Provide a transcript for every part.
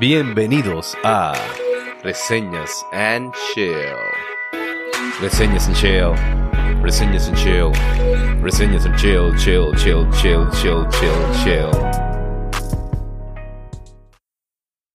Bienvenidos a Reseñas and Chill. Reseñas and Chill. Reseñas and Chill. Reseñas and Chill, chill, chill, chill, chill, chill, chill.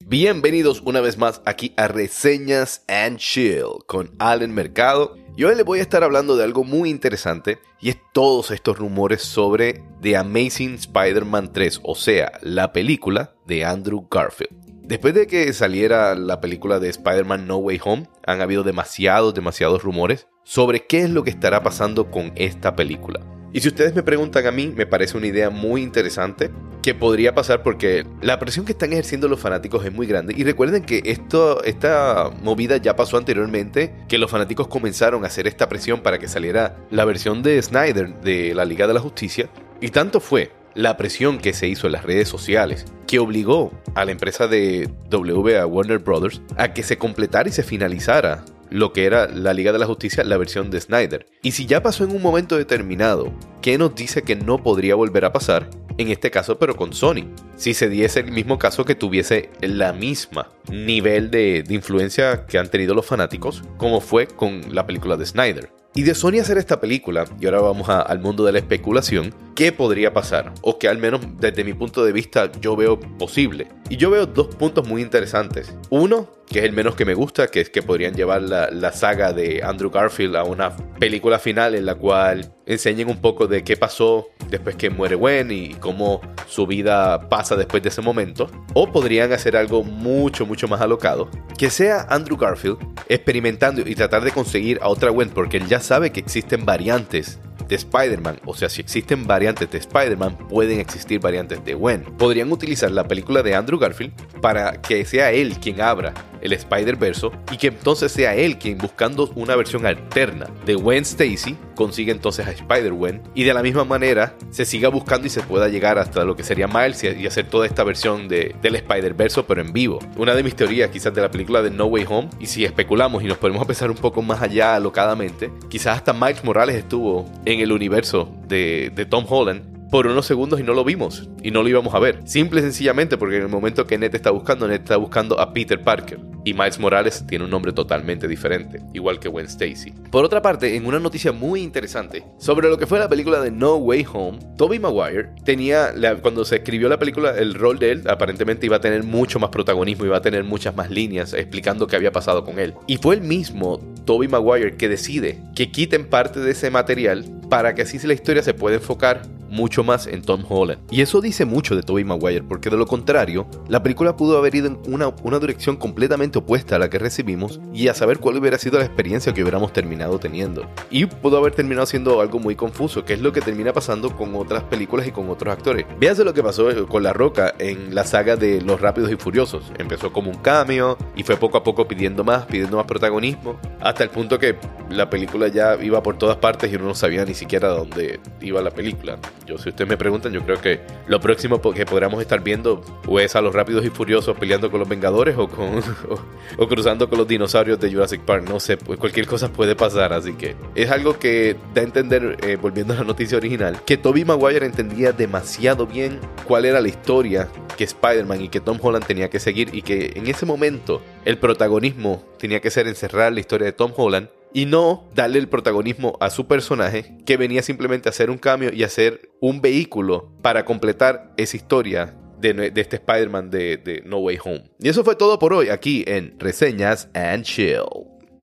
Bienvenidos una vez más aquí a Reseñas and Chill con Allen Mercado. Y hoy les voy a estar hablando de algo muy interesante y es todos estos rumores sobre The Amazing Spider-Man 3, o sea, la película de Andrew Garfield. Después de que saliera la película de Spider-Man No Way Home, han habido demasiados, demasiados rumores sobre qué es lo que estará pasando con esta película. Y si ustedes me preguntan a mí, me parece una idea muy interesante que podría pasar porque la presión que están ejerciendo los fanáticos es muy grande. Y recuerden que esto, esta movida ya pasó anteriormente, que los fanáticos comenzaron a hacer esta presión para que saliera la versión de Snyder de la Liga de la Justicia. Y tanto fue la presión que se hizo en las redes sociales, que obligó a la empresa de W, a Warner Brothers, a que se completara y se finalizara lo que era la Liga de la Justicia, la versión de Snyder. Y si ya pasó en un momento determinado, ¿qué nos dice que no podría volver a pasar? En este caso, pero con Sony. Si se diese el mismo caso que tuviese la misma nivel de, de influencia que han tenido los fanáticos, como fue con la película de Snyder. Y de Sony hacer esta película, y ahora vamos al mundo de la especulación, ¿qué podría pasar? O que al menos desde mi punto de vista yo veo posible. Y yo veo dos puntos muy interesantes. Uno, que es el menos que me gusta, que es que podrían llevar la, la, saga de Andrew Garfield a una película final en la cual enseñen un poco de qué pasó después que muere Gwen y cómo su vida pasa después de ese momento. O podrían hacer algo mucho, mucho más alocado, que sea Andrew Garfield experimentando y tratar de conseguir a otra Gwen, porque él ya sabe que existen variantes de Spider-Man. O sea, si existen variantes de Spider-Man, pueden existir variantes de Gwen. Podrían utilizar la película de Andrew Garfield para que sea él quien abra el Spider-Verse y que entonces sea él quien buscando una versión alterna de Gwen Stacy consigue entonces a Spider-Gwen y de la misma manera se siga buscando y se pueda llegar hasta lo que sería Miles y hacer toda esta versión de, del Spider-Verse pero en vivo. Una de mis teorías quizás de la película de No Way Home y si especulamos y nos ponemos a pensar un poco más allá alocadamente, quizás hasta Miles Morales estuvo en el universo de, de Tom Holland por unos segundos y no lo vimos y no lo íbamos a ver. Simple y sencillamente porque en el momento que Ned está buscando, Ned está buscando a Peter Parker y Miles Morales tiene un nombre totalmente diferente, igual que Gwen Stacy. Por otra parte, en una noticia muy interesante sobre lo que fue la película de No Way Home, Tobey Maguire tenía, cuando se escribió la película, el rol de él aparentemente iba a tener mucho más protagonismo, iba a tener muchas más líneas explicando qué había pasado con él. Y fue el mismo Tobey Maguire que decide que quiten parte de ese material para que así la historia se pueda enfocar mucho más en Tom Holland. Y eso dice mucho de Tobey Maguire, porque de lo contrario, la película pudo haber ido en una, una dirección completamente opuesta a la que recibimos y a saber cuál hubiera sido la experiencia que hubiéramos terminado teniendo. Y pudo haber terminado siendo algo muy confuso, que es lo que termina pasando con otras películas y con otros actores. Véase lo que pasó eh, con La Roca en la saga de Los Rápidos y Furiosos. Empezó como un cameo y fue poco a poco pidiendo más, pidiendo más protagonismo, hasta el punto que la película ya iba por todas partes y uno no sabía ni siquiera dónde iba la película. Yo, si ustedes me preguntan, yo creo que lo próximo que podríamos estar viendo o es a los rápidos y furiosos peleando con los Vengadores o, con, o, cruzando con los dinosaurios de Jurassic Park. No sé, pues cualquier cosa puede pasar. Así que es algo que da a entender, eh, volviendo a la noticia original, que Tobey Maguire entendía demasiado bien cuál era la historia que Spider-Man y que Tom Holland tenía que seguir y que en ese momento el protagonismo tenía que ser encerrar la historia de Tom Holland y no darle el protagonismo a su personaje que venía simplemente a hacer un cambio y a ser un vehículo para completar esa historia de, este Spider-Man de, de No Way Home. Y eso fue todo por hoy aquí en Reseñas and Chill.